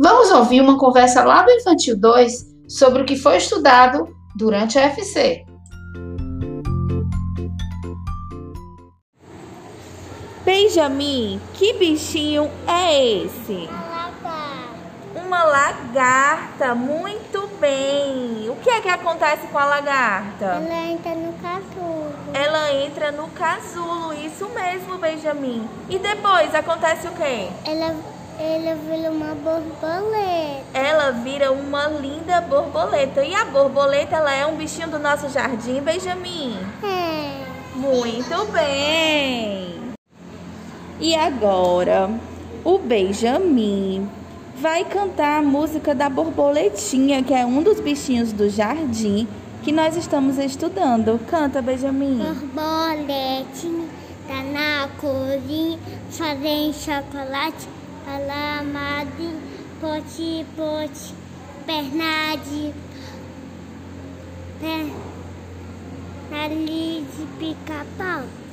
Vamos ouvir uma conversa lá do Infantil 2 sobre o que foi estudado durante a FC. Benjamin, que bichinho é esse? Uma lagarta, muito bem. O que é que acontece com a lagarta? Ela entra no casulo. Ela entra no casulo, isso mesmo, Benjamin. E depois acontece o quê? Ela, ela vira uma borboleta. Ela vira uma linda borboleta. E a borboleta, ela é um bichinho do nosso jardim, Benjamin? É. Muito bem. E agora, o Benjamin vai cantar a música da borboletinha, que é um dos bichinhos do jardim que nós estamos estudando. Canta, Benjamin. Borboletinha tá na cozinha, fazendo chocolate, alamadinho, pote, pote, perna de perna de pica-pau, pau, pau.